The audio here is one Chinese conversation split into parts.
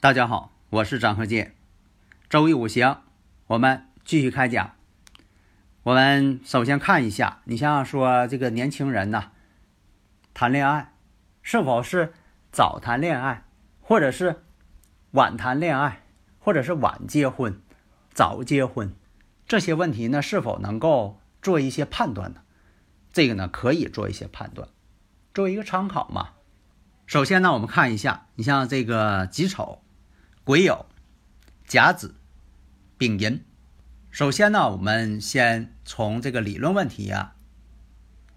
大家好，我是张和建。周易五行，我们继续开讲。我们首先看一下，你像说这个年轻人呐，谈恋爱是否是早谈恋爱，或者是晚谈恋爱，或者是晚结婚、早结婚，这些问题呢，是否能够做一些判断呢？这个呢，可以做一些判断，作为一个参考嘛。首先呢，我们看一下，你像这个己丑。癸酉、甲子、丙寅。首先呢，我们先从这个理论问题啊，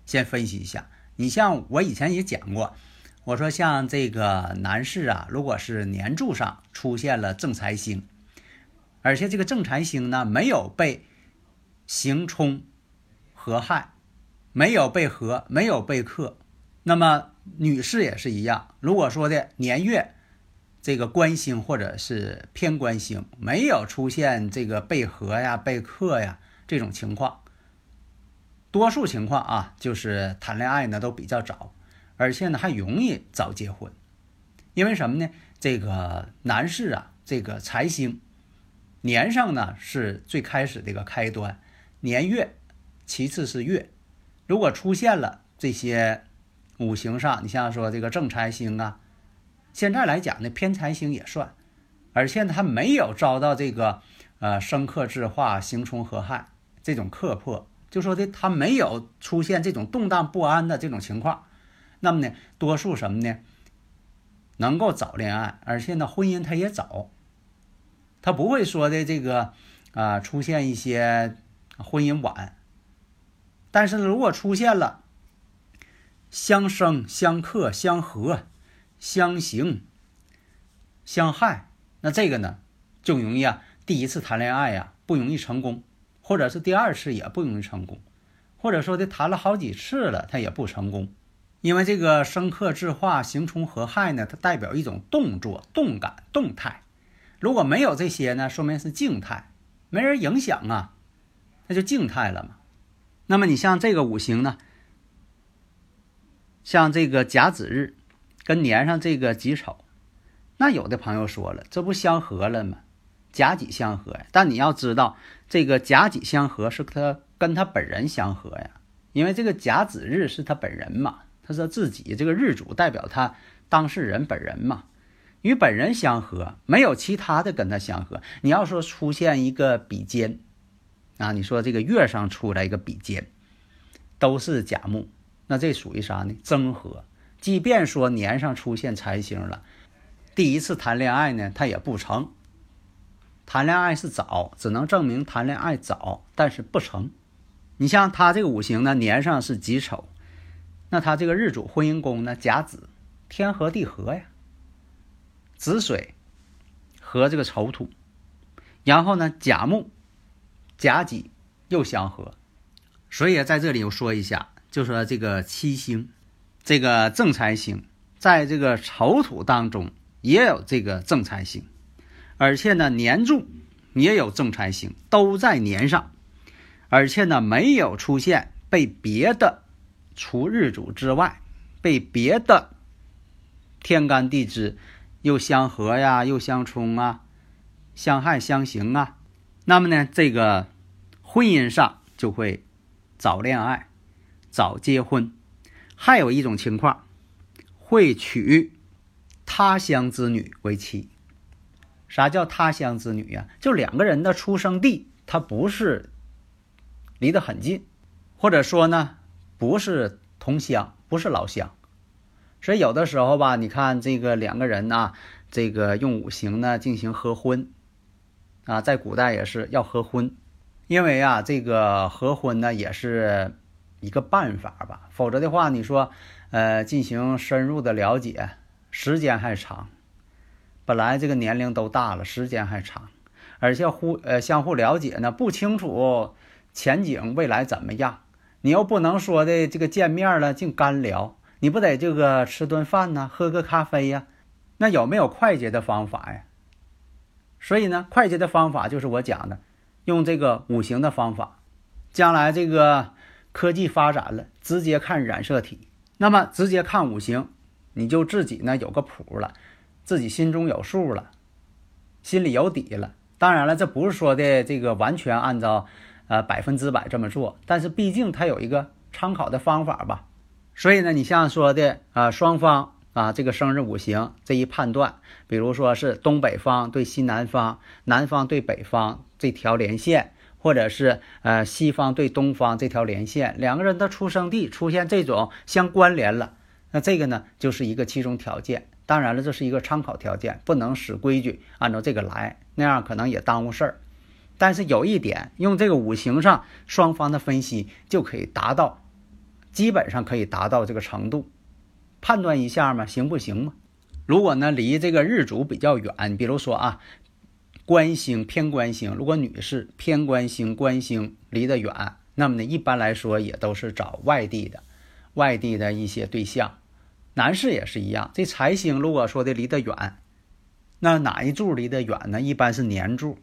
先分析一下。你像我以前也讲过，我说像这个男士啊，如果是年柱上出现了正财星，而且这个正财星呢没有被刑冲合害，没有被合，没有被克，那么女士也是一样。如果说的年月。这个官星或者是偏官星没有出现这个被合呀、被克呀这种情况，多数情况啊，就是谈恋爱呢都比较早，而且呢还容易早结婚，因为什么呢？这个男士啊，这个财星年上呢是最开始的一个开端，年月，其次是月，如果出现了这些五行上，你像说这个正财星啊。现在来讲呢，偏财星也算，而且，他没有遭到这个呃生克制化、刑冲合害这种克破，就说的他没有出现这种动荡不安的这种情况。那么呢，多数什么呢？能够早恋爱，而且呢，婚姻他也早，他不会说的这个啊出现一些婚姻晚。但是，如果出现了相生、相克、相合。相刑、相害，那这个呢就容易啊。第一次谈恋爱呀不容易成功，或者是第二次也不容易成功，或者说的谈了好几次了他也不成功，因为这个生克制化、刑冲合害呢，它代表一种动作、动感、动态。如果没有这些呢，说明是静态，没人影响啊，那就静态了嘛。那么你像这个五行呢，像这个甲子日。跟年上这个己丑，那有的朋友说了，这不相合了吗？甲己相合呀。但你要知道，这个甲己相合是他跟他本人相合呀，因为这个甲子日是他本人嘛，他说自己这个日主代表他当事人本人嘛，与本人相合，没有其他的跟他相合。你要说出现一个比肩啊，你说这个月上出来一个比肩，都是甲木，那这属于啥呢？增合。即便说年上出现财星了，第一次谈恋爱呢，他也不成。谈恋爱是早，只能证明谈恋爱早，但是不成。你像他这个五行呢，年上是己丑，那他这个日主婚姻宫呢，甲子，天合地合呀，子水和这个丑土，然后呢，甲木、甲己又相合，所以在这里我说一下，就说这个七星。这个正财星在这个丑土当中也有这个正财星，而且呢年柱也有正财星，都在年上，而且呢没有出现被别的除日主之外，被别的天干地支又相合呀，又相冲啊，相害相刑啊，那么呢这个婚姻上就会早恋爱，早结婚。还有一种情况，会娶他乡之女为妻。啥叫他乡之女呀？就两个人的出生地，他不是离得很近，或者说呢，不是同乡，不是老乡。所以有的时候吧，你看这个两个人呢，这个用五行呢进行合婚，啊，在古代也是要合婚，因为啊，这个合婚呢也是一个办法吧，否则的话，你说，呃，进行深入的了解，时间还长，本来这个年龄都大了，时间还长，而且互呃相互了解呢，不清楚前景未来怎么样，你又不能说的这个见面了净干聊，你不得这个吃顿饭呢，喝个咖啡呀，那有没有快捷的方法呀？所以呢，快捷的方法就是我讲的，用这个五行的方法。将来这个科技发展了，直接看染色体，那么直接看五行，你就自己呢有个谱了，自己心中有数了，心里有底了。当然了，这不是说的这个完全按照呃百分之百这么做，但是毕竟它有一个参考的方法吧。所以呢，你像说的啊，双方。啊，这个生日五行这一判断，比如说是东北方对西南方，南方对北方这条连线，或者是呃西方对东方这条连线，两个人的出生地出现这种相关联了，那这个呢就是一个其中条件。当然了，这是一个参考条件，不能死规矩按照这个来，那样可能也耽误事儿。但是有一点，用这个五行上双方的分析就可以达到，基本上可以达到这个程度。判断一下嘛，行不行嘛？如果呢离这个日主比较远，比如说啊，官星偏官星，如果女士偏官星官星离得远，那么呢一般来说也都是找外地的，外地的一些对象。男士也是一样，这财星如果说的离得远，那哪一柱离得远呢？一般是年柱。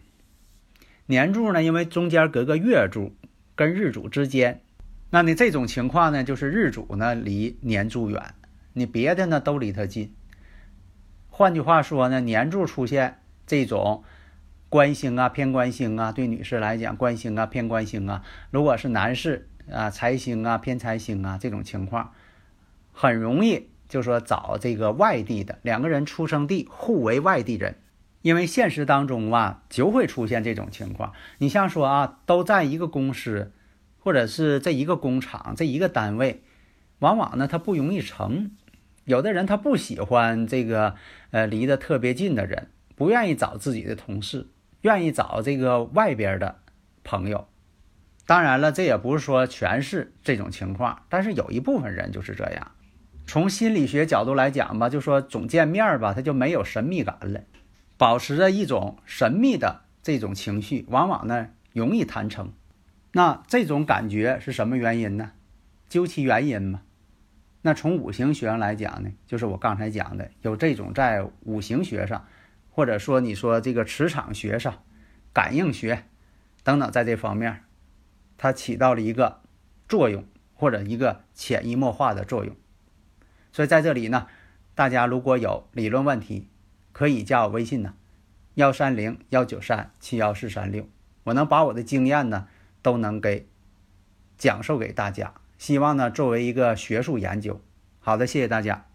年柱呢，因为中间隔个月柱跟日主之间，那呢这种情况呢，就是日主呢离年柱远。你别的呢都离他近。换句话说呢，年柱出现这种官星啊、偏官星啊，对女士来讲，官星啊、偏官星啊，如果是男士啊，财星啊、偏财星啊，这种情况很容易就说找这个外地的两个人出生地互为外地人，因为现实当中啊就会出现这种情况。你像说啊，都在一个公司，或者是这一个工厂、这一个单位，往往呢他不容易成。有的人他不喜欢这个，呃，离得特别近的人，不愿意找自己的同事，愿意找这个外边的朋友。当然了，这也不是说全是这种情况，但是有一部分人就是这样。从心理学角度来讲吧，就说总见面吧，他就没有神秘感了，保持着一种神秘的这种情绪，往往呢容易谈成。那这种感觉是什么原因呢？究其原因嘛。那从五行学上来讲呢，就是我刚才讲的，有这种在五行学上，或者说你说这个磁场学上、感应学等等，在这方面，它起到了一个作用，或者一个潜移默化的作用。所以在这里呢，大家如果有理论问题，可以加我微信呢，幺三零幺九三七幺四三六，我能把我的经验呢，都能给讲授给大家。希望呢，作为一个学术研究，好的，谢谢大家。